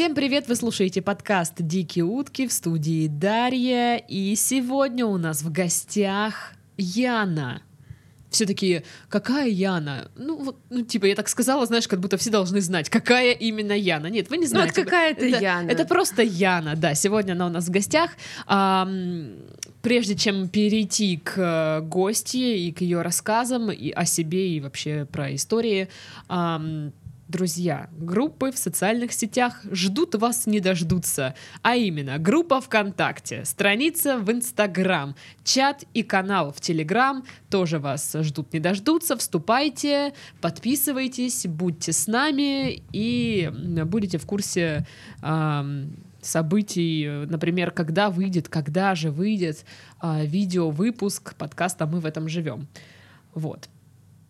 Всем привет! Вы слушаете подкаст «Дикие утки» в студии Дарья. И сегодня у нас в гостях Яна. Все таки какая Яна? Ну, вот, ну, типа, я так сказала, знаешь, как будто все должны знать, какая именно Яна. Нет, вы не знаете. Ну, вот какая-то это, Яна. Это просто Яна, да. Сегодня она у нас в гостях. Ам, прежде чем перейти к э, гости и к ее рассказам и о себе и вообще про истории, ам, Друзья, группы в социальных сетях ждут вас не дождутся, а именно группа ВКонтакте, страница в Инстаграм, чат и канал в Телеграм тоже вас ждут не дождутся. Вступайте, подписывайтесь, будьте с нами и будете в курсе ам, событий, например, когда выйдет, когда же выйдет а, видео-выпуск подкаста «Мы в этом живем». Вот.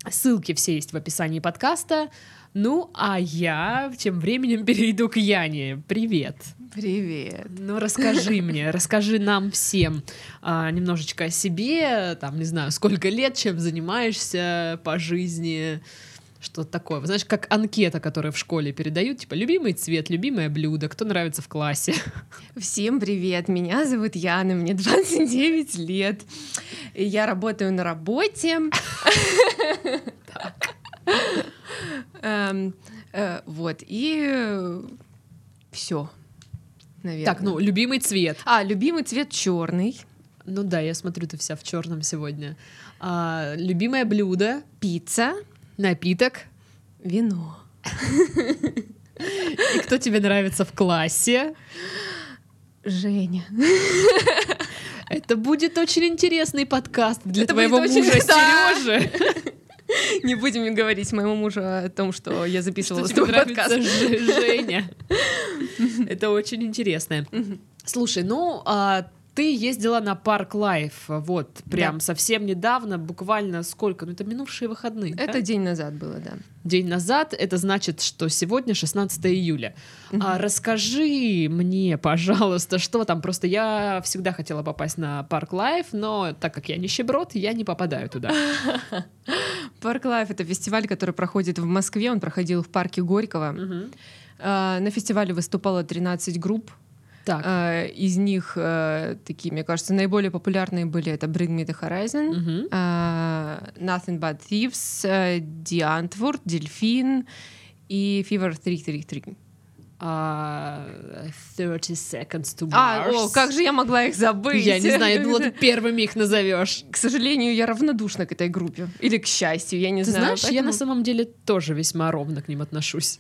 Ссылки все есть в описании подкаста. Ну, а я тем временем перейду к Яне. Привет. Привет. Ну, расскажи мне, расскажи нам всем а, немножечко о себе, там, не знаю, сколько лет, чем занимаешься по жизни, что такое. Знаешь, как анкета, которую в школе передают, типа, любимый цвет, любимое блюдо, кто нравится в классе. Всем привет, меня зовут Яна, мне 29 лет, я работаю на работе. Эм, э, Вот, и все, наверное. Так, ну, любимый цвет. А, любимый цвет черный, Ну да, я смотрю, ты вся в черном сегодня. А, любимое блюдо, пицца, напиток. вино. И кто тебе нравится в классе? Женя. Это будет очень интересный подкаст для Это твоего очень- мужа Да. Сережи. Не будем говорить моему мужу о том, что я записывала Что нравится подкаст. Женя. Это очень интересно. Слушай, ну а ты ездила на Park Live, вот, прям Да. совсем недавно, буквально сколько? Ну, это минувшие выходные. да? Это день назад было, да. день назад. Это значит, что сегодня 16 июля. А расскажи мне, пожалуйста, что там. Просто я всегда хотела попасть на Park Live, но так как я нищеброд, я не попадаю туда. Park Live — это фестиваль, который проходит в Москве. Он проходил в парке Горького. А, На фестивале выступало 13 групп. Так. А, Из них э, такие, мне кажется, наиболее популярные были это Bring Me The Horizon, Мгм. а, Nothing But Thieves, э, The Antwoord, Дельфин и Fever 333. А, 30 seconds to Mars. А, о, как же я могла их забыть? Я не знаю, я думала, ты первыми их назовешь. К сожалению, я равнодушна к этой группе. Или к счастью, я не Ты знаю. знаешь, я на поэтому- самом деле тоже весьма ровно к ним отношусь.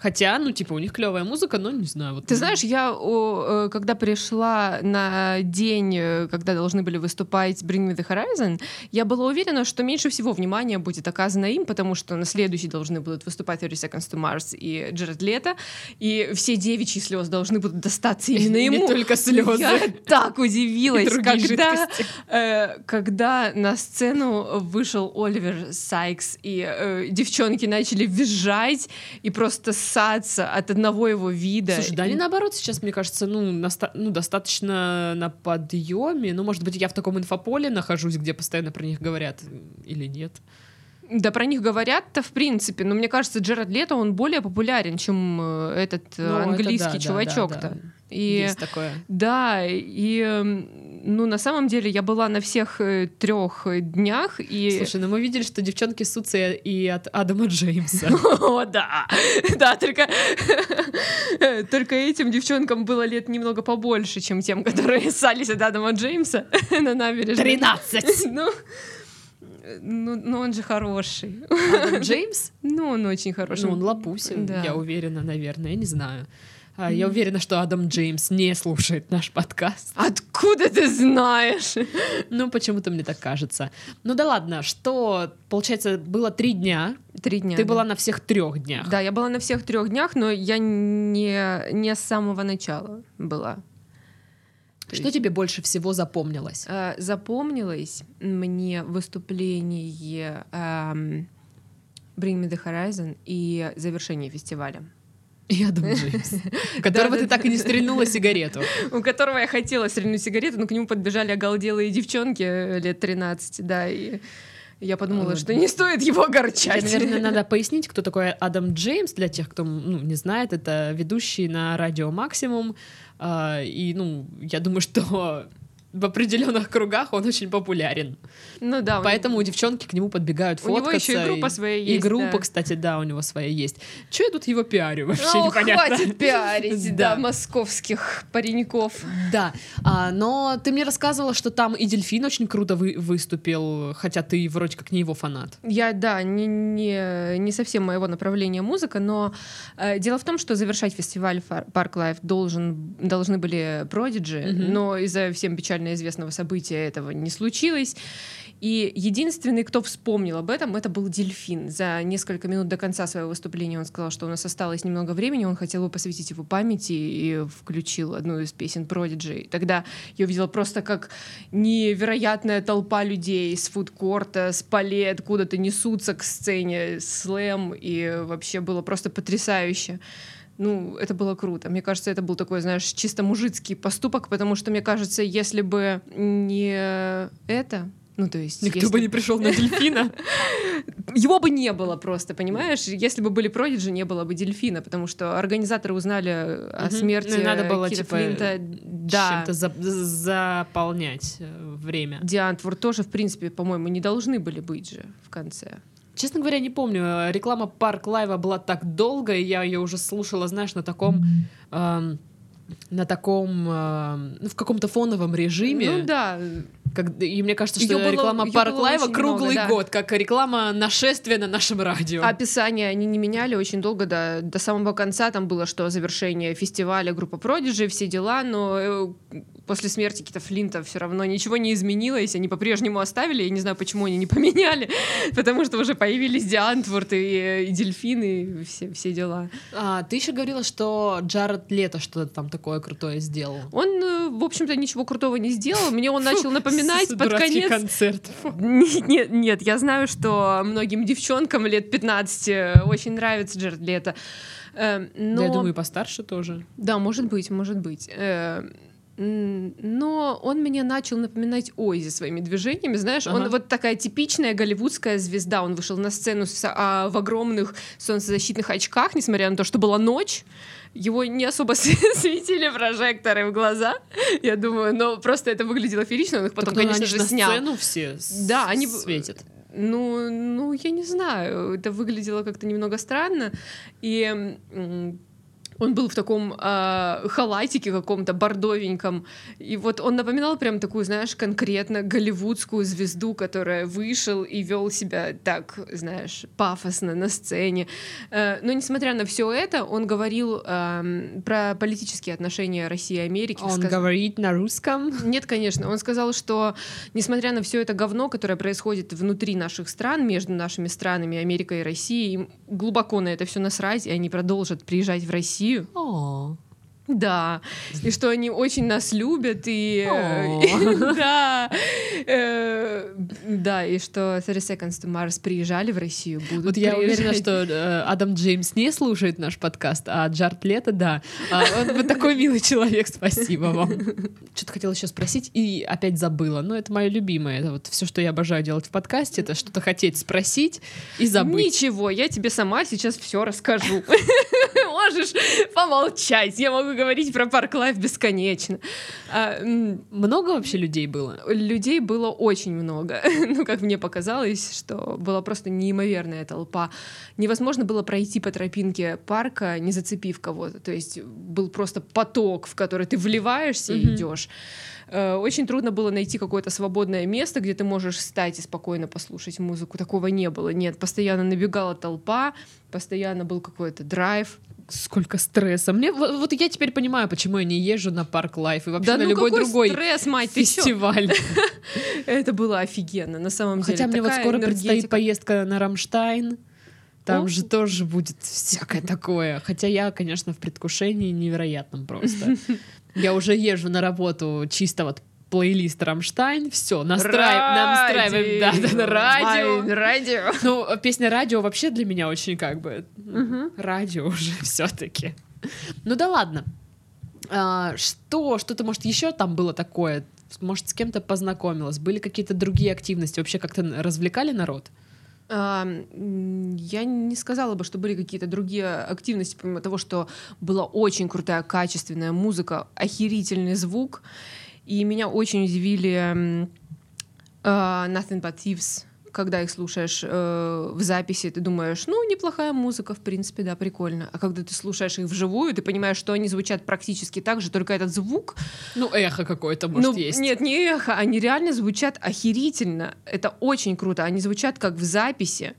Хотя, ну, типа, у них клевая музыка, но не знаю. Вот Ты знаешь, я, о, э, когда пришла на день, э, когда должны были выступать Bring Me The Horizon, я была уверена, что меньше всего внимания будет оказано им, потому что на следующий должны будут выступать 30 Seconds to Mars и Джеред Лето, и все девичьи слезы должны будут достаться именно Не ему. только слезы. Я так удивилась, когда, э, когда на сцену вышел Оливер Сайкс, и э, девчонки начали визжать и просто ссаться от одного его вида. Слушай, да, они наоборот сейчас, мне кажется, ну, наста- ну, достаточно на подъеме. Ну, может быть, я в таком инфополе нахожусь, где постоянно про них говорят или нет. Да, про них говорят-то, в принципе, но мне кажется, Джеред Лето, он более популярен, чем э, этот э, Ну, это английский да, да, чувачок-то. да, да. И Есть такое. да, и ну на самом деле я была на всех трех днях и Слушай, ну мы видели, что девчонки ссутся и от Адама Джеймса. О, да, да, только только этим девчонкам было лет немного побольше, чем тем, которые ссались от Адама Джеймса на набережной. 13! Ну, ну, ну он же хороший. Адам Джеймс? Ну, он очень хороший. Ну, он лапусин, Да. я уверена, наверное, я не знаю. А, Я уверена, что Адам Джеймс не слушает наш подкаст. Откуда ты знаешь? Ну, почему-то мне так кажется. Ну да ладно, что, получается, было три дня. Три дня. Ты да. была на всех трех днях. Да, я была на всех трех днях, но я не, не с самого начала была. Что тебе больше всего запомнилось? Э, Запомнилось мне выступление эм, Bring Me The Horizon и завершение фестиваля, И Адам Джеймс, у которого ты так и не стрельнула сигарету. у которого я хотела стрельнуть сигарету, но к нему подбежали оголделые девчонки э, лет 13, да, и Я подумала, что не стоит его огорчать. наверное, надо пояснить, кто такой Адам Джеймс, для тех, кто ну, не знает, это ведущий на радио Максимум. А, И, ну, я думаю, что в определенных кругах он очень популярен. Ну да. у Поэтому девчонки к нему подбегают У него фоткаться. еще и группа и- своя И есть, группа, да. кстати, да, у него своя есть. Че я тут его пиарю вообще О, непонятно. хватит пиарить, да, Да. московских пареньков. Да, а, но ты мне рассказывала, что там и Дельфин очень круто вы- выступил, хотя ты вроде как не его фанат. Я, да, не, не, не совсем моего направления музыка, но э, дело в том, что завершать фестиваль Park Live должен, должны были Prodigy, Мгм. но из-за всем печально известного события этого не случилось. И единственный, кто вспомнил об этом, это был Дельфин. За несколько минут до конца своего выступления он сказал, что у нас осталось немного времени, он хотел бы посвятить его памяти и включил одну из песен Prodigy. Тогда я увидела просто как невероятная толпа людей с фудкорта, с полей откуда-то несутся к сцене, слэм, и вообще было просто потрясающе. Ну, это было круто. Мне кажется, это был такой, знаешь, чисто мужицкий поступок, потому что, мне кажется, если бы не это, ну, то есть... Никто если- бы не пришел на Дельфина. Его бы не было просто, понимаешь? Если бы были Продиджи, не было бы Дельфина, потому что организаторы узнали о смерти Ну, надо было, Кита типа, Флинта. Да. Чем-то за- заполнять э, время. Диантвур тоже, в принципе, по-моему, не должны были быть же в конце. Честно говоря, не помню. э, Реклама Park Live а была так долго, и я ее уже слушала, знаешь, на таком... эм, на таком, ну, в каком-то фоновом режиме. Ну да, Как- и мне кажется, что было- реклама её Парк было Live а очень круглый много, да. год, как реклама Нашествия на нашем радио. описание они не меняли очень долго, до, до самого конца там было, что завершение фестиваля группа Продиджи, все дела, но э, после смерти Кита Флинта все равно ничего не изменилось, они по-прежнему оставили, я не знаю, почему они не поменяли, потому что уже появились Die Antwoord и, и Дельфины, и все, все дела. А, ты еще говорила, что Джаред Лето что-то там такое крутое сделал. Он, э, в общем-то, ничего крутого не сделал. Мне он начал напоминать С под конец. концерт. Нет, нет, нет, я знаю, что многим девчонкам лет 15 очень нравится Джаред Лето. Э, Но... Да, я думаю, и постарше тоже. Да, может быть, может быть. Э, Но он мне начал напоминать Оззи своими движениями. Знаешь, он Ага. вот такая типичная голливудская звезда. Он вышел на сцену с- а, в огромных солнцезащитных очках, несмотря на то, что была ночь. Его не особо светили прожекторы в глаза, я думаю, но просто это выглядело ферично. Он их потом, Так, ну, конечно же, снял. сцену все Да, они светят. Ну, ну, я не знаю, это выглядело как-то немного странно. И он был в таком а, халатике каком-то бордовеньком. И вот он напоминал прям такую, знаешь, конкретно голливудскую звезду, которая вышел и вел себя так, знаешь, пафосно на сцене. Э, Но несмотря на все это, он говорил ам, про политические отношения России и Америки. Он Сказ- говорит на русском. нет, конечно. Он сказал, что несмотря на все это говно, которое происходит внутри наших стран, между нашими странами, Америкой и Россией, им глубоко на это все насрать, и они продолжат приезжать в Россию. О, Да. И что они очень нас любят, и... э. Да. Э, Да, и что 30 Seconds to Mars приезжали в Россию, будут Вот я уверена, что э, Адам Джеймс не слушает наш подкаст, а Джаред Лето, да. А, он вы такой милый человек, спасибо вам. Что-то хотела еще спросить и опять забыла. Но это мое любимое. Это вот все, что я обожаю делать в подкасте, это что-то хотеть спросить и забыть. Ничего, я тебе сама сейчас все расскажу. Можешь помолчать. Я могу говорить про Park Live бесконечно. А, Много вообще людей было? Людей было очень много. Ну, как мне показалось, что была просто неимоверная толпа. Невозможно было пройти по тропинке парка, не зацепив кого-то. То есть был просто поток, в который ты вливаешься и Мгм. идешь. Э, Очень трудно было найти какое-то свободное место, где ты можешь встать и спокойно послушать музыку. Такого не было. Нет, постоянно набегала толпа, постоянно был какой-то драйв. Сколько стресса. Мне вот, вот я теперь понимаю, почему я не езжу на Park Live и вообще да на ну любой какой другой стресс, мать, фестиваль. Это было офигенно, на самом деле. Хотя мне вот скоро предстоит поездка на Рамштайн. Там О. же тоже будет всякое такое. Хотя я, конечно, в предвкушении невероятном просто. Я уже езжу на работу чисто вот плейлист Рамштайн, все, настраиваем, да, да, на радио. Ай, радио. Ну, песня радио вообще для меня очень как бы Мгм. радио уже все-таки. Ну да ладно. А, что, что-то, может, еще там было такое? Может, с кем-то познакомилась? Были какие-то другие активности? Вообще как-то развлекали народ? А, Я не сказала бы, что были какие-то другие активности, помимо того, что была очень крутая, качественная музыка, охерительный звук. И меня очень удивили а, Nothing But Thieves когда их слушаешь э, в записи, ты думаешь, ну, неплохая музыка, в принципе, да, прикольно. А когда ты слушаешь их вживую, ты понимаешь, что они звучат практически так же, только этот звук... Ну, эхо какое-то, может, ну, есть. Нет, не эхо, они реально звучат охерительно. Это очень круто. Они звучат как в записи.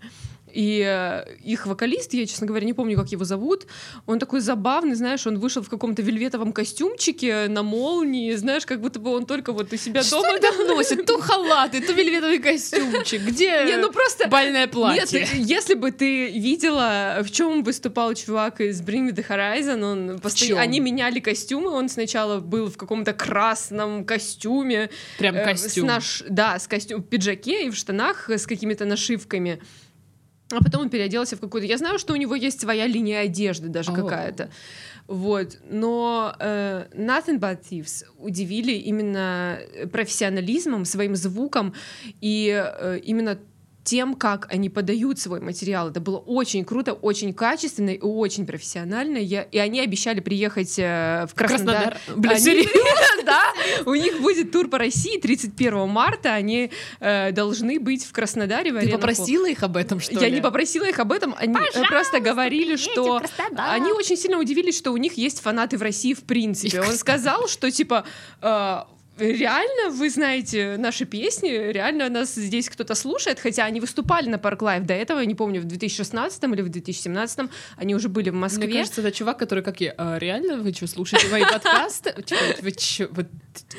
И э, их вокалист, я, честно говоря, не помню, как его зовут, он такой забавный, знаешь, он вышел в каком-то вельветовом костюмчике на молнии, знаешь, как будто бы он только вот у себя Что дома... там носят? То халаты, то вельветовый костюмчик. Где Не, ну просто... бальное платье? Нет, если бы ты видела, в чем выступал чувак из Bring Me The Horizon, он посто- чём? они меняли костюмы, он сначала был в каком-то красном костюме. Прям э, костюм. С наш... Да, с костюм в пиджаке и в штанах с какими-то нашивками. А потом он переоделся в какую-то... Я знаю, что у него есть своя линия одежды даже О. какая-то. Вот. Но э, Nothing But Thieves удивили именно профессионализмом, своим звуком и э, именно тем, как они подают свой материал. Это было очень круто, очень качественно и очень профессионально. Я, и они обещали приехать э, в Краснодар. Краснодар. Они-? Да, у них будет тур по России 31 марта. Они э, должны быть в Краснодаре. в Ты попросила их об этом, что Я ли? не попросила их об этом, они э, просто говорили, что они очень сильно удивились, что у них есть фанаты в России в принципе. Он сказал, что типа э, реально вы знаете наши песни, реально нас здесь кто-то слушает, хотя они выступали на Парк Лайв до этого, я не помню, в 2016 или в 2017 они уже были в Москве. Мне кажется, это чувак, который как я. «А, реально, вы что, слушаете мои подкасты? Вы чё, вот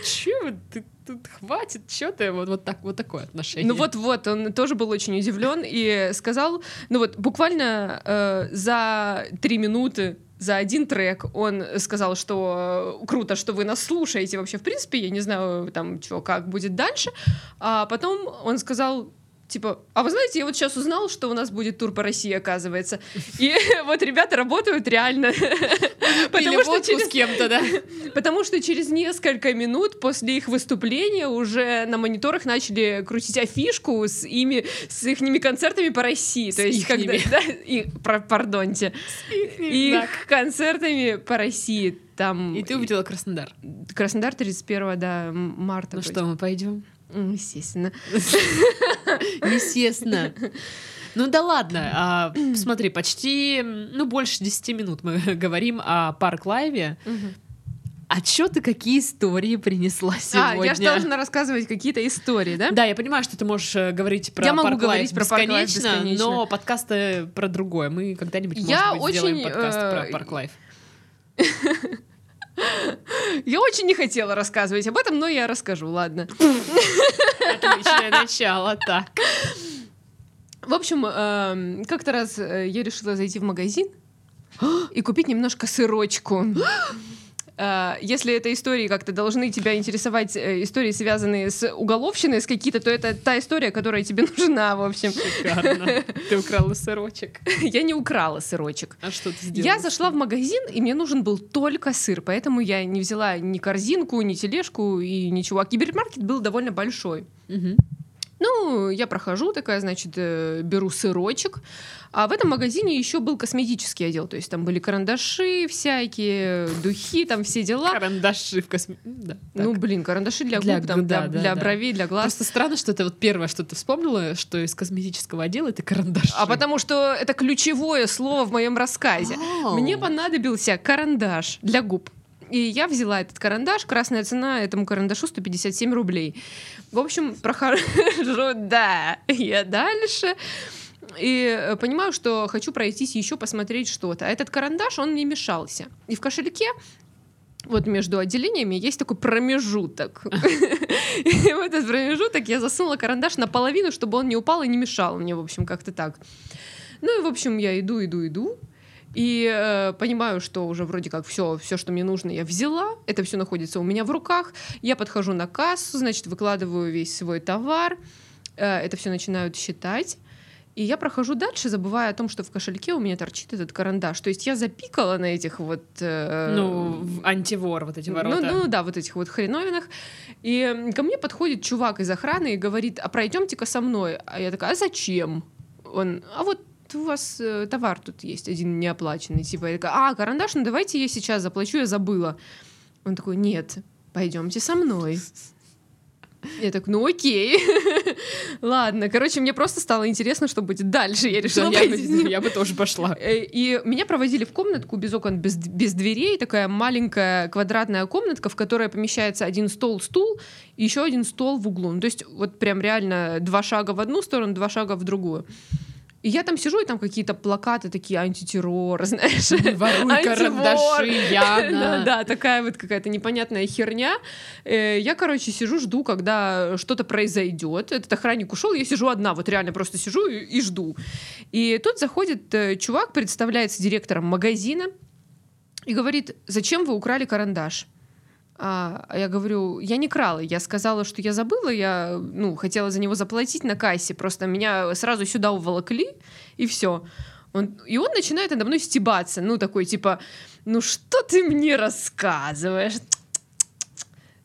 чё, тут хватит, чё ты? Вот, вот так, вот такое отношение. Ну вот-вот, он тоже был очень удивлен и сказал, ну вот буквально э, за три минуты за один трек. Он сказал, что э, круто, что вы нас слушаете. Вообще, в принципе, я не знаю, там, что, как будет дальше, а потом он сказал, типа, а вы знаете, я вот сейчас узнал, что у нас будет тур по России, оказывается. И вот ребята работают реально. Потому что через с кем-то, да? Потому что через несколько минут после их выступления уже на мониторах начали крутить афишку с ими, с их концертами по России. С То есть, когда, да, и, про- пардонте, их концертами по России. Там И ты увидела Краснодар. Краснодар 31 да, марта. Ну вроде. что, мы пойдем? Естественно. Естественно. Ну да ладно, а, смотри, почти, ну больше 10 минут мы говорим о Park Live е. А чё ты какие истории принесла А, сегодня? я же должна рассказывать какие-то истории, да? Да, я понимаю, что ты можешь э, говорить про Я могу говорить про Парк бесконечно, но подкасты про другое. Мы когда-нибудь, Я может быть, сделаем очень, подкаст э, про Park Live. Я очень не хотела рассказывать об этом, но я расскажу, ладно. Отличное начало, так. В общем, эм, как-то раз э, я решила зайти в магазин и купить немножко сырочку. Э, Если это истории как-то должны тебя интересовать, э, истории, связанные с уголовщиной, с какие-то, то это та история, которая тебе нужна, в общем. Шикарно. Ты украла сырочек. Я не украла сырочек. А что ты сделала? Я зашла в магазин, и мне нужен был только сыр, поэтому я не взяла ни корзинку, ни тележку и ничего. А гипермаркет был довольно большой. Мгм. Ну, я прохожу, такая, значит, э, беру сырочек. А в этом магазине еще был косметический отдел. То есть там были карандаши всякие, духи, там все дела. Карандаши в косме... Да, Ну, блин, карандаши для, Для губ, там, да, для, да, для да. бровей, для глаз. Просто странно, что это вот первое, что ты вспомнила, что из косметического отдела это карандаши. А потому что это ключевое слово в моем рассказе. Ау. Мне понадобился карандаш для губ. И я взяла этот карандаш. Красная цена этому карандашу 157 рублей. В общем, прохожу, да, я дальше. И э, понимаю, что хочу пройтись еще посмотреть что-то. А этот карандаш, он мне мешался. И в кошельке вот между отделениями есть такой промежуток. И в этот промежуток я засунула карандаш наполовину, чтобы он не упал и не мешал мне, в общем, как-то так. Ну и, в общем, я иду, иду, иду. И э, понимаю, что уже вроде как все, все, что мне нужно, я взяла. Это все находится у меня в руках. Я подхожу на кассу, значит, выкладываю весь свой товар. Э, это все начинают считать. И я прохожу дальше, забывая о том, что в кошельке у меня торчит этот карандаш. То есть я запикала на этих вот... Э, Ну, антивор вот эти ну, ворота. ну да, вот этих вот хреновинах. И ко мне подходит чувак из охраны и говорит, а пройдемте-ка со мной. А я такая, а зачем? Он, а вот у вас э, товар тут есть один неоплаченный. Типа, я такая, а, карандаш, ну давайте я сейчас заплачу, я забыла. Он такой, нет, пойдемте со мной. Я так, ну окей. Ладно, короче, мне просто стало интересно, что будет дальше. Я Да, решила я, пойти ним. бы, я бы тоже пошла. Э, И меня проводили в комнатку без окон, без, без дверей, такая маленькая квадратная комнатка, в которой помещается один стол, стул и еще один стол в углу. Ну, то есть вот прям реально два шага в одну сторону, два шага в другую. И я там сижу, и там какие-то плакаты такие антитеррор, знаешь. Воруй Антивор. карандаши, Да, Яна. да, такая вот какая-то непонятная херня. Э, Я, короче, сижу, жду, когда что-то произойдет. Этот охранник ушел, я сижу одна, вот реально просто сижу и, и жду. И тут заходит э, чувак, представляется директором магазина и говорит, зачем вы украли карандаш? А а я говорю, я не крала, я сказала, что я забыла, я ну, хотела за него заплатить на кассе, просто меня сразу сюда уволокли, и все. Он, и он начинает надо мной стебаться, ну такой типа, ну что ты мне рассказываешь?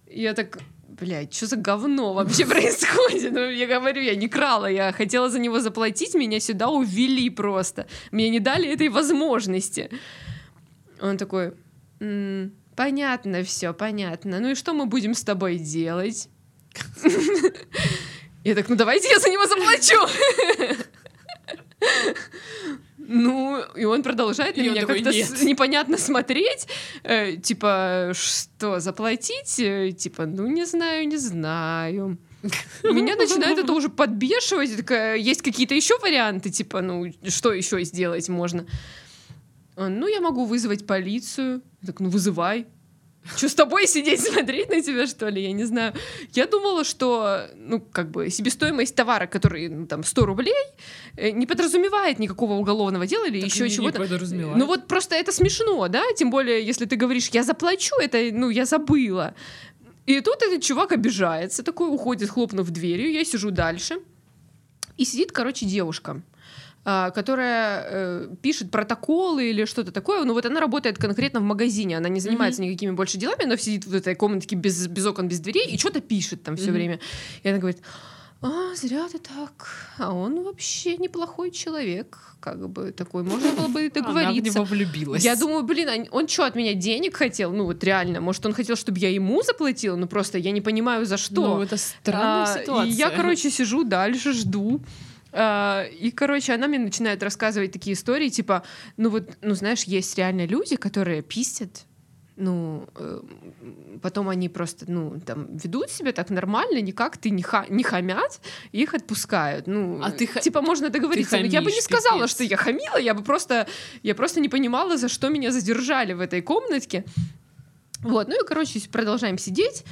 Я так, блядь, что за говно вообще происходит? Ну, я говорю, я не крала, я хотела за него заплатить, меня сюда увели просто. Мне не дали этой возможности. Он такой, «М, понятно все, понятно. Ну и что мы будем с тобой делать? Я так, ну давайте я за него заплачу. Ну, и он продолжает на И меня как-то с- непонятно смотреть. Э, типа, что, заплатить? Э, Типа, ну, не знаю, не знаю. Меня начинает это уже подбешивать. Такая, есть какие-то еще варианты? Типа, ну, что еще сделать можно? Он, ну, я могу вызвать полицию. Я так, ну, вызывай. Что, с тобой сидеть, смотреть на тебя, что ли? Я не знаю. Я думала, что, ну, как бы, себестоимость товара, который, ну, там, 100 рублей, э, не подразумевает никакого угголовного дела или Так еще не- не чего-то. подразумевает. Ну, вот просто это смешно, да? Тем более, если ты говоришь, я заплачу, это, ну, я забыла. И тут этот чувак обижается, такой уходит, хлопнув дверью, я сижу дальше. И сидит, короче, девушка а, которая э, пишет протоколы или что-то такое. Ну вот она работает конкретно в магазине, она не занимается никакими больше делами, она сидит в этой комнатке без, без окон, без дверей и что-то пишет там все Мгм. время. И она говорит, а, зря ты так, а он вообще неплохой человек, как бы такой, можно было бы Она в договориться. него влюбилась. Я думаю, блин, а он что, от меня денег хотел? Ну вот реально, может, он хотел, чтобы я ему заплатила? Ну просто я не понимаю, за что. Ну, это странная А, ситуация. И я, короче, сижу дальше, жду. А, И, короче, она мне начинает рассказывать такие истории, типа, ну вот, ну знаешь, есть реально люди, которые пиздят, ну, э, потом они просто, ну, там, ведут себя так нормально, никак ты не, ха- не хамят, и их отпускают. Ну, А ты типа, можно договориться. ты Но я бы не хамишь, сказала, пипец. что я хамила, я бы просто, я просто не понимала, за что меня задержали в этой комнатке. Вот, ну и, короче, продолжаем сидеть,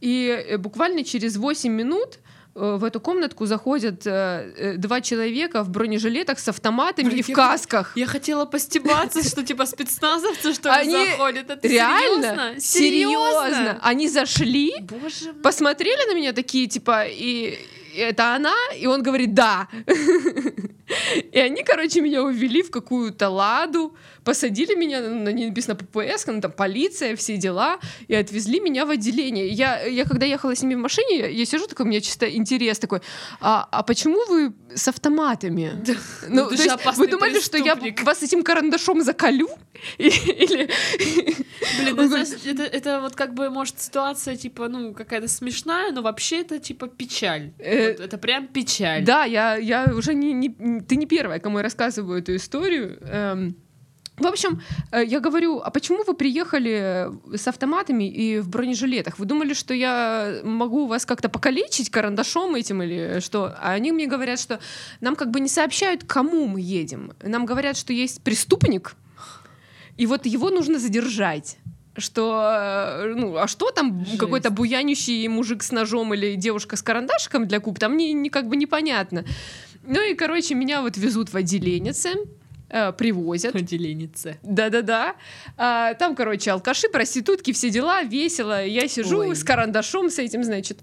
и э, буквально через 8 минут э, в эту комнатку заходят э, э, два человека в бронежилетах с автоматами Блин, и в я- касках. Я хотела постебаться, что типа спецназовцы что ли Они заходят. Это Реально? серьезно? Серьезно? Они зашли, Боже посмотрели на меня такие, типа, и это она, и он говорит, да. И они, короче, меня увели в какую-то ладу, посадили меня, ну, на ней написано ППС, ну, там, полиция, все дела, и отвезли меня в отделение. Я, я когда ехала с ними в машине, я, я сижу такой, у меня чисто интерес такой, а, а почему вы с автоматами? Ну, ты то есть вы думали, что я преступник. вас этим карандашом заколю? И- Или... Блин, ну, это, это вот как бы, может, ситуация, типа, ну, какая-то смешная, но вообще это, типа, печаль. Э, Вот это прям печаль. Да, я, я уже не, не- Ты не первая, кому я рассказываю эту историю. Эм, в общем, э, я говорю, а почему вы приехали с автоматами и в бронежилетах? Вы думали, что я могу вас как-то покалечить карандашом этим или что? А они мне говорят, что нам как бы не сообщают, кому мы едем. Нам говорят, что есть преступник, и вот его нужно задержать. Что, э, ну, а что там Жесть. какой-то буянющий мужик с ножом или девушка с карандашиком для куб, там не, не как бы непонятно. Ну и, короче, меня вот везут в отделение. Э, привозят. Отделение С. Да-да-да. А, там, короче, алкаши, проститутки, все дела, весело. Я сижу Ой. с карандашом с этим, значит.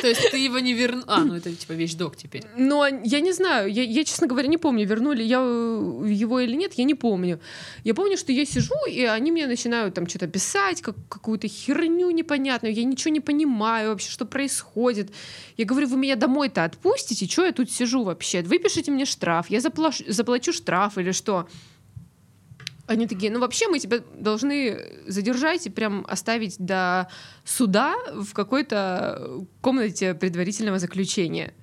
То есть ты его не вернул... А, ну это типа вещдок теперь. Но я не знаю, я, я, честно говоря, не помню, вернули я э, его или нет, я не помню. Я помню, что я сижу, и они мне начинают там что-то писать, как, какую-то херню непонятную, я ничего не понимаю вообще, что происходит. Я говорю, вы меня домой-то отпустите, что я тут сижу вообще? Выпишите мне штраф, я заплачу, заплачу штраф или что? Они такие, ну вообще мы тебя должны задержать и прям оставить до суда в какой-то комнате предварительного заключения.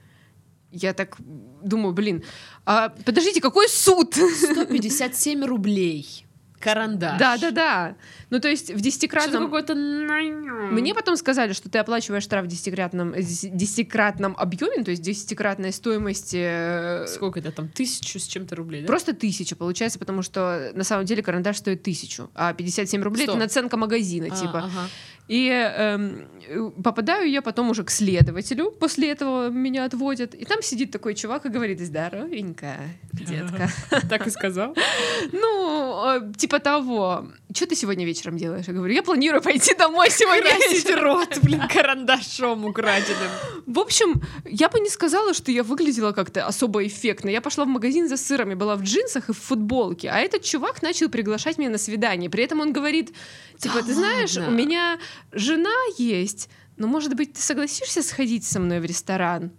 Я так думаю, блин, а подождите, какой суд? 157 рублей. Карандаш. Да, да, да. Ну, то есть в десятикратном... какой-то... Мне потом сказали, что ты оплачиваешь штраф в десятикратном, дес- десятикратном объеме, то есть десятикратной стоимости э, Сколько это там? Тысячу с чем-то рублей, да? Просто тысяча получается, потому что на самом деле карандаш стоит тысячу, а 57 рублей это наценка магазина, А, типа. ага. И э, попадаю я потом уже к следователю, после этого меня отводят, и там сидит такой чувак и говорит, здоровенько, детка. Так и сказал. Ну, э, типа того, что ты сегодня вечером делаешь? Я говорю, я планирую пойти домой сегодня вечером. рот, блин, карандашом украденным. В общем, я бы не сказала, что я выглядела как-то особо эффектно. Я пошла в магазин за сыром, я была в джинсах и в футболке, а этот чувак начал приглашать меня на свидание. При этом он говорит, типа, ты знаешь, у меня жена есть, но, может быть, ты согласишься сходить со мной в ресторан?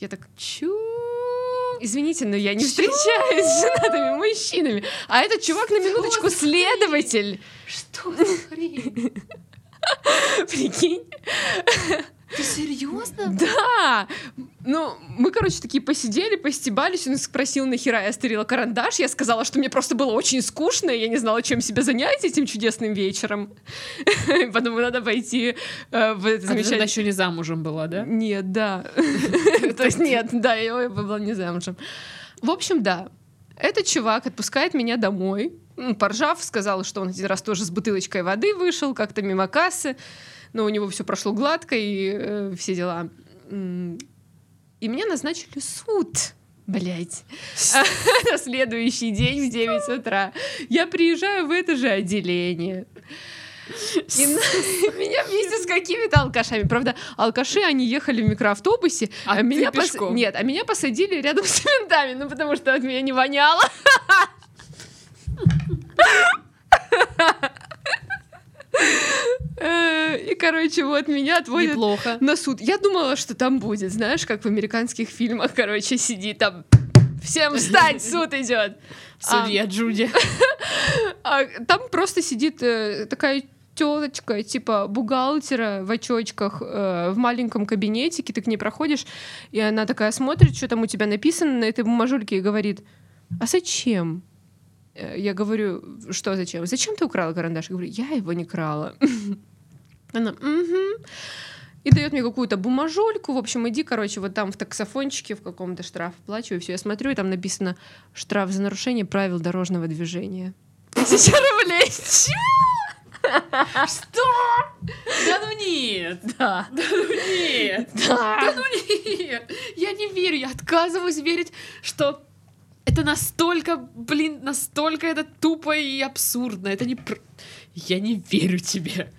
Я так, чё? Извините, но я не Чё? встречаюсь с женатыми мужчинами. А этот чувак на минуточку хрень? следователь. Что за хрень? Прикинь? Ты серьезно? Да! Ну, мы, короче, такие посидели, постебались, он спросил, нахера я стырила карандаш, я сказала, что мне просто было очень скучно, я не знала, чем себя занять этим чудесным вечером. Подумала, надо пойти э, в это А тогда замечательное... еще не замужем была, да? Нет, да. То есть нет, да, я была не замужем. В общем, да. Этот чувак отпускает меня домой. Поржав, сказал, что он один раз тоже с бутылочкой воды вышел, как-то мимо кассы. Но у него все прошло гладко и э, все дела. И мне назначили суд. Блять. На следующий день в 9 утра. Я приезжаю в это же отделение. И меня вместе с какими-то алкашами. Правда, алкаши, они ехали в микроавтобусе, А а, меня пос-? Нет, а меня посадили рядом с ментами, ну потому что от меня не воняло. Э, И, короче, вот меня отводят Неплохо. на суд. Я думала, что там будет, знаешь, как в американских фильмах, короче, сидит там Всем встать, суд идет. Судья Джуди. А там просто сидит э, такая телочка, типа бухгалтера в очочках э, в маленьком кабинетике, ты к ней проходишь, и она такая смотрит, что там у тебя написано на этой бумажульке, и говорит, а зачем? Э, Я говорю, что зачем? Зачем ты украла карандаш? Я говорю, я его не крала. Она, угу. И дает мне какую-то бумажульку. В общем, иди, короче, вот там в таксофончике в каком-то штраф оплачиваю. Все, я смотрю, и там написано штраф за нарушение правил дорожного движения. Тысяча рублей. Что? Да ну нет. Да. Да ну нет. Да Да. ну нет. Я не верю. Я отказываюсь верить, что это настолько, блин, настолько это тупо и абсурдно. Это не... пр- Я не верю тебе.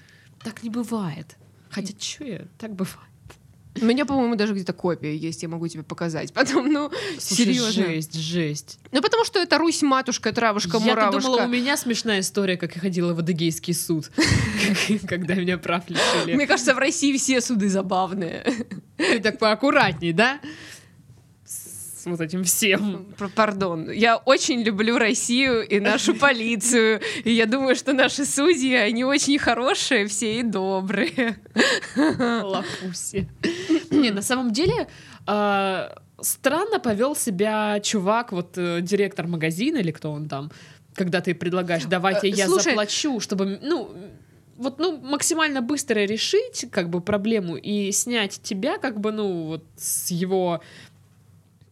Так не бывает. Хотя, что я? Так бывает. У меня, по-моему, даже где-то копия есть, я могу тебе показать. Потом, ну, Слушай, серьезно. жесть, жесть. Ну, потому что это Русь, матушка, травушка, Я-то муравушка. думала, у меня смешная история, как я ходила в Адыгейский суд, когда меня прав лишили. Мне кажется, в России все суды забавные. Ты так поаккуратней, да? С вот этим всем. Пардон. Я очень люблю Россию и нашу полицию. И я думаю, что наши судьи, они очень хорошие все и добрые. Лапуси. Не, на самом деле, э, странно повел себя чувак, вот э, директор магазина или кто он там, когда ты предлагаешь, давайте Э, я слушай- заплачу, чтобы, ну, вот, ну, максимально быстро решить, как бы, проблему и снять тебя, как бы, ну, вот, с его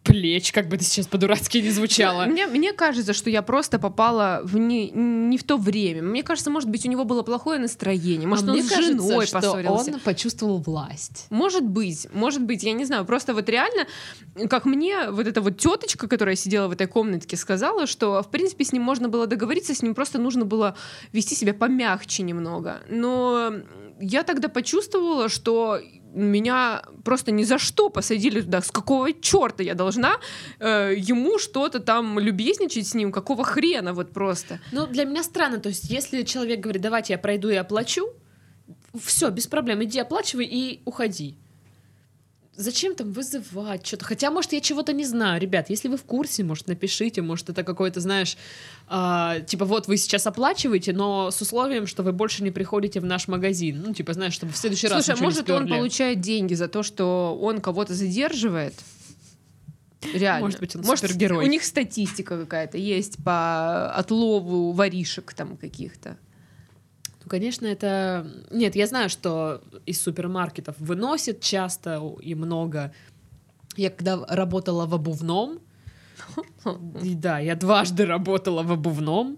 плеч, как бы это сейчас по-дурацки не звучало. Мне, мне кажется, что я просто попала в не, не в то время. Мне кажется, может быть, у него было плохое настроение. Может, а он мне с кажется, женой что поссорился. он почувствовал власть. Может быть, может быть, я не знаю. Просто вот реально, как мне вот эта вот теточка, которая сидела в этой комнатке, сказала, что, в принципе, с ним можно было договориться, с ним просто нужно было вести себя помягче немного. Но я тогда почувствовала, что меня просто ни за что посадили туда. С какого черта я должна э, ему что-то там любезничать с ним? Какого хрена вот просто? Ну, для меня странно. То есть, если человек говорит, давайте я пройду и оплачу, все, без проблем, иди оплачивай и уходи. Зачем там вызывать что-то? Хотя, может, я чего-то не знаю. Ребят, если вы в курсе, может, напишите, может, это какой-то, знаешь, а, типа, вот вы сейчас оплачиваете, но с условием, что вы больше не приходите в наш магазин. Ну, типа, знаешь, чтобы в следующий раз Слушай, а может, он получает деньги за то, что он кого-то задерживает? Реально. Может быть, он Может, супергерой. У них статистика какая-то есть по отлову воришек там каких-то. Ну, конечно, это... Нет, я знаю, что из супермаркетов выносят часто и много. Я когда работала в обувном, и да, я дважды работала в обувном,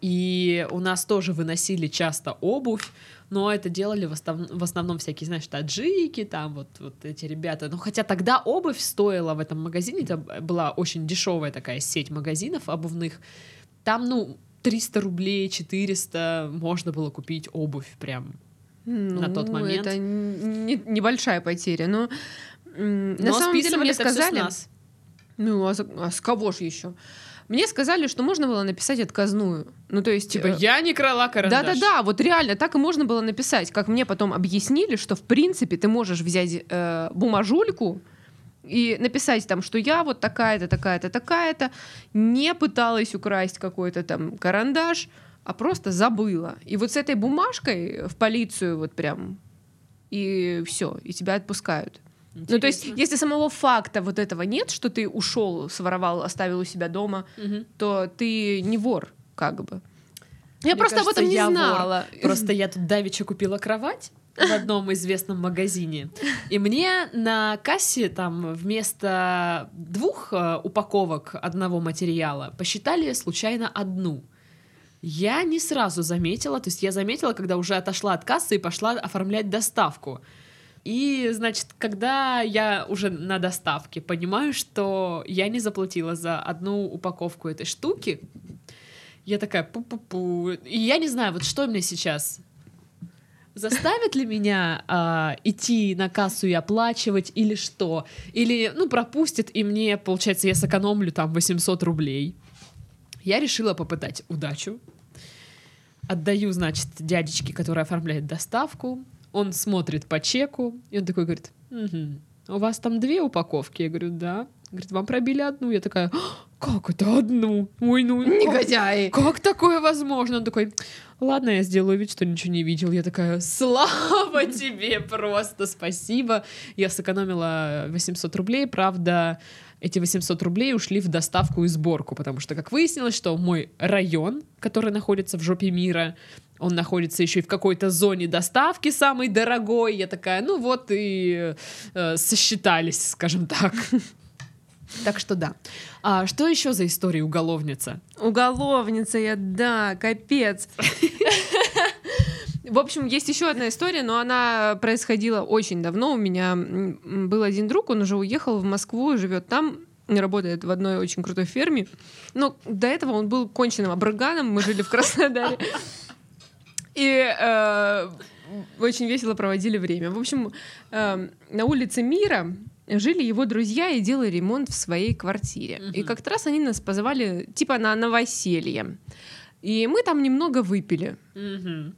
и у нас тоже выносили часто обувь, но это делали в основ- в основном всякие, знаешь, таджики, там вот, вот эти ребята. Ну, хотя тогда обувь стоила в этом магазине, это была очень дешевая такая сеть магазинов обувных. Там, ну, 300 рублей, 400 можно было купить обувь прям. На тот Ну, момент. Это не- небольшая потеря. Но, м, на Но самом деле мне сказали... нас. Ну, а, а с кого же еще? Мне сказали, что можно было написать отказную. Ну, то есть... Типа, э, я не крала карандаш. Да-да-да, вот реально так и можно было написать. Как мне потом объяснили, что в принципе ты можешь взять э, бумажульку и написать там, что я вот такая-то, такая-то, такая-то, не пыталась украсть какой-то там карандаш, а просто забыла. И вот с этой бумажкой в полицию вот прям и все, и тебя отпускают. Ну, то есть, Интересно. если самого факта вот этого нет, что ты ушел, своровал, оставил у себя дома, Мгм. то ты не вор, как бы. Я Мне просто об кажется, этом не я вор. знала. Просто я тут давеча купила кровать в одном известном магазине. И мне на кассе там вместо двух э, упаковок одного материала посчитали случайно одну. Я не сразу заметила, то есть я заметила, когда уже отошла от кассы и пошла оформлять доставку. И, значит, когда я уже на доставке понимаю, что я не заплатила за одну упаковку этой штуки, я такая пу-пу-пу. И я не знаю, вот что мне сейчас заставит ли меня а, идти на кассу и оплачивать или что? Или, ну, пропустит, и мне, получается, я сэкономлю там 800 рублей. Я решила попытать удачу. Отдаю, значит, дядечке, который оформляет доставку. Он смотрит по чеку, и он такой говорит, «Мгм. у вас там две упаковки? Я говорю, да. Говорит, вам пробили одну. Я такая, «А, как это одну? Ой, ну... как- Негодяи. как такое возможно? Он такой, ладно, я сделаю вид, что ничего не видел. Я такая, слава тебе просто, спасибо. Я сэкономила 800 рублей, правда, эти 800 рублей ушли в доставку и сборку, потому что, как выяснилось, что мой район, который находится в жопе мира, он находится еще и в какой-то зоне доставки самой дорогой. Я такая, ну вот и э, сосчитались, скажем так. Так что да. А что еще за история уголовница? Уголовница я, да, капец. В общем, есть еще одна история, но она происходила очень давно. У меня был один друг, он уже уехал в Москву живет там, работает в одной очень крутой ферме. Но до этого он был конченным абраганом, мы жили в Краснодаре. И э, очень весело проводили время. В общем, э, на улице Мира жили его друзья и делали ремонт в своей квартире. И Мгм. как-то раз они нас позвали типа на новоселье. И мы там немного выпили. Мгм.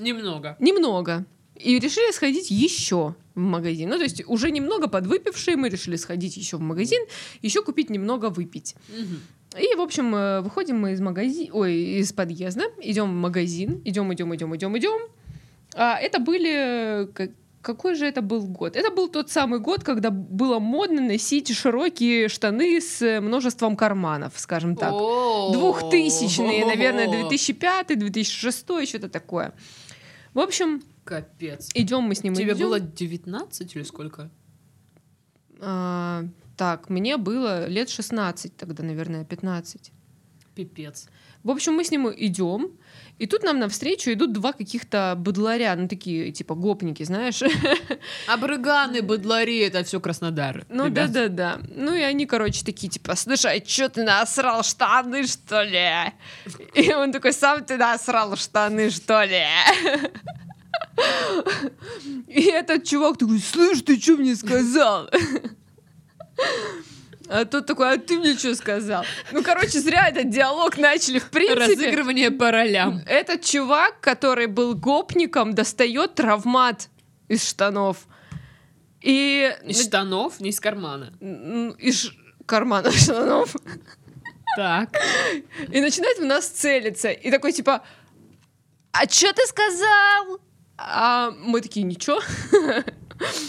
Немного. Немного. И решили сходить еще в магазин. Ну, то есть уже немного подвыпившие, мы решили сходить еще в магазин, еще купить немного выпить. Мгм. И, в общем, э, выходим мы из магазина, ой, из подъезда, идем в магазин, идем, идем, идем, идем, идем. А это были э, какой же это был год? Это был тот самый год, когда было модно носить широкие штаны с э, множеством карманов, скажем так. Двухтысячные, наверное, 2005, 2006, что-то такое. В общем, Капец. идем мы с ним. Тебе идем. было 19 или сколько? А, Так, мне было лет 16 тогда, наверное, 15. Пипец. В общем, мы с ним идем, и тут нам навстречу идут два каких-то быдларя, ну такие, типа, гопники, знаешь. Абрыганы, быдлари, это все Краснодар. Ну да-да-да. Ну и они, короче, такие, типа, слушай, а чё ты насрал штаны, что ли? И он такой, сам ты насрал штаны, что ли? И этот чувак такой, слышь, ты что мне сказал? А тот такой, а ты мне что сказал? Ну, короче, зря этот диалог начали, в принципе. Разыгрывание по ролям. Этот чувак, который был гопником, достает травмат из штанов. И Из штанов, не из кармана. из кармана штанов. Так. И начинает в нас целиться. И такой типа, а что ты сказал? А мы такие, ничего.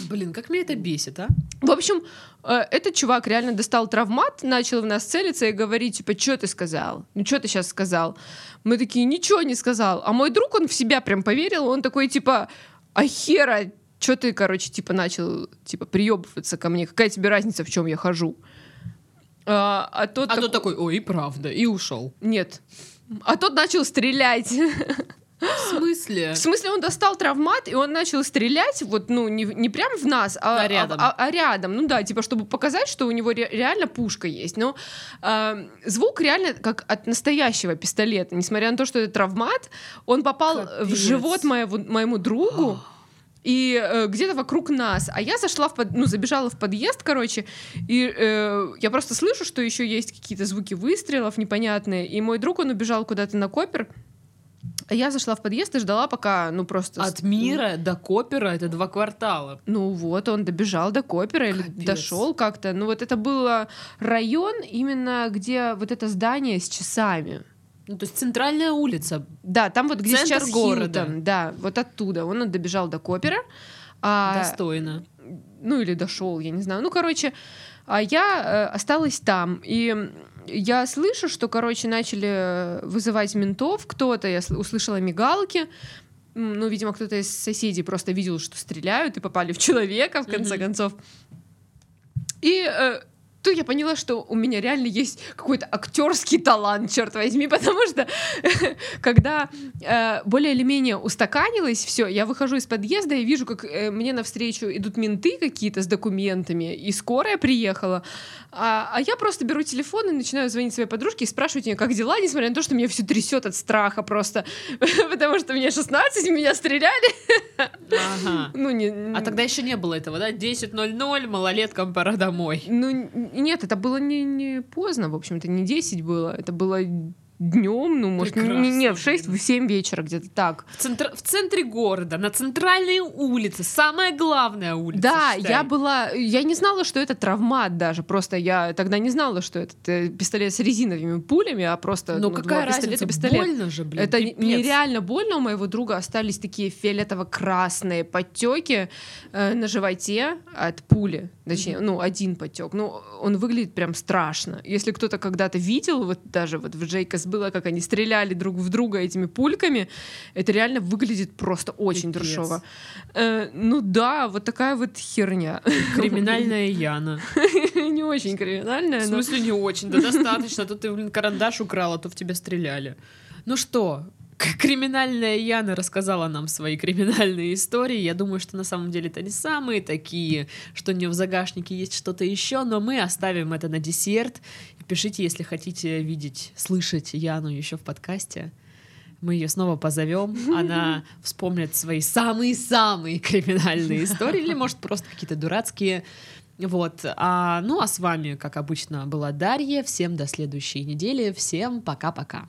Блин, как меня это бесит, а? В общем, э, этот чувак реально достал травмат, начал в нас целиться и говорить, типа, что ты сказал? Ну, что ты сейчас сказал? Мы такие, ничего не сказал. А мой друг, он в себя прям поверил, он такой, типа, а хера, что ты, короче, типа, начал, типа, приебываться ко мне? Какая тебе разница, в чем я хожу? А, а тот А так- тот такой, ой, правда, и ушел. Нет. А тот начал стрелять. В смысле? В смысле, он достал травмат, и он начал стрелять, вот, ну, не, не прям в нас, а, А рядом. а- а рядом. Ну да, типа, чтобы показать, что у него ре- реально пушка есть. Но а, звук реально как от настоящего пистолета. Несмотря на то, что это травмат, он попал в Капец. живот моего, моему другу. И э, где-то вокруг нас. А я зашла в под... ну, забежала в подъезд, короче, и э, я просто слышу, что еще есть какие-то звуки выстрелов непонятные. И мой друг, он убежал куда-то на копер. Я зашла в подъезд и ждала, пока, ну, просто... От мира до Копера это два квартала. Ну вот, он добежал до Копера или Капец. дошел как-то. Ну вот это был район именно, где вот это здание с часами. Ну, то есть центральная улица. Да, там вот где Центр сейчас города. Хилтон. Да, вот оттуда. Он добежал до Копера. А, Достойно. ну или дошел, я не знаю. Ну, короче, а я э, осталась там. И я слышу, что, короче, начали вызывать ментов кто-то. Я сл- услышала мигалки. Ну, видимо, кто-то из соседей просто видел, что стреляют и попали в человека, в конце Мгм. концов. И э, тут я поняла, что у меня реально есть какой-то актерский талант, черт возьми, потому что когда э, более или менее устаканилось все, я выхожу из подъезда и вижу, как э, мне навстречу идут менты какие-то с документами, и скорая приехала, а, а я просто беру телефон и начинаю звонить своей подружке и спрашивать ее, как дела, несмотря на то, что меня все трясет от страха просто, потому что мне 16, в меня стреляли. Ага. Ну, не, А тогда еще не было этого, да? 10.00, малолеткам пора домой. Ну, нет, это было не, не поздно, в общем-то, не 10 было, это было днем, ну, может, не, не, не, в 6, в 7 вечера, где-то так. В, центр- в центре города, на центральной улице, самая главная улица. Да, считай. я была, я не знала, что это травмат даже, просто я тогда не знала, что это э, пистолет с резиновыми пулями, а просто Ну ну, какая пистолета, разница? пистолет. Больно же, блин. Это пипец. нереально больно. У моего друга остались такие фиолетово-красные подтеки э, на животе от пули. Точнее, ну, один подтек. Ну, он выглядит прям страшно. Если кто-то когда-то видел, вот даже вот в Джейкос было, как они стреляли друг в друга этими пульками, это реально выглядит просто очень Пипец. трешово. Э, ну да, вот такая вот херня. Криминальная Яна. Не очень криминальная, В смысле не очень? Да достаточно. То ты, блин, карандаш украла, то в тебя стреляли. Ну что, криминальная Яна рассказала нам свои криминальные истории. Я думаю, что на самом деле это не самые такие, что у нее в загашнике есть что-то еще, но мы оставим это на десерт. Пишите, если хотите видеть, слышать Яну еще в подкасте. Мы ее снова позовем, она вспомнит свои самые-самые криминальные истории, или, может, просто какие-то дурацкие. Вот. А, ну, а с вами, как обычно, была Дарья. Всем до следующей недели. Всем пока-пока.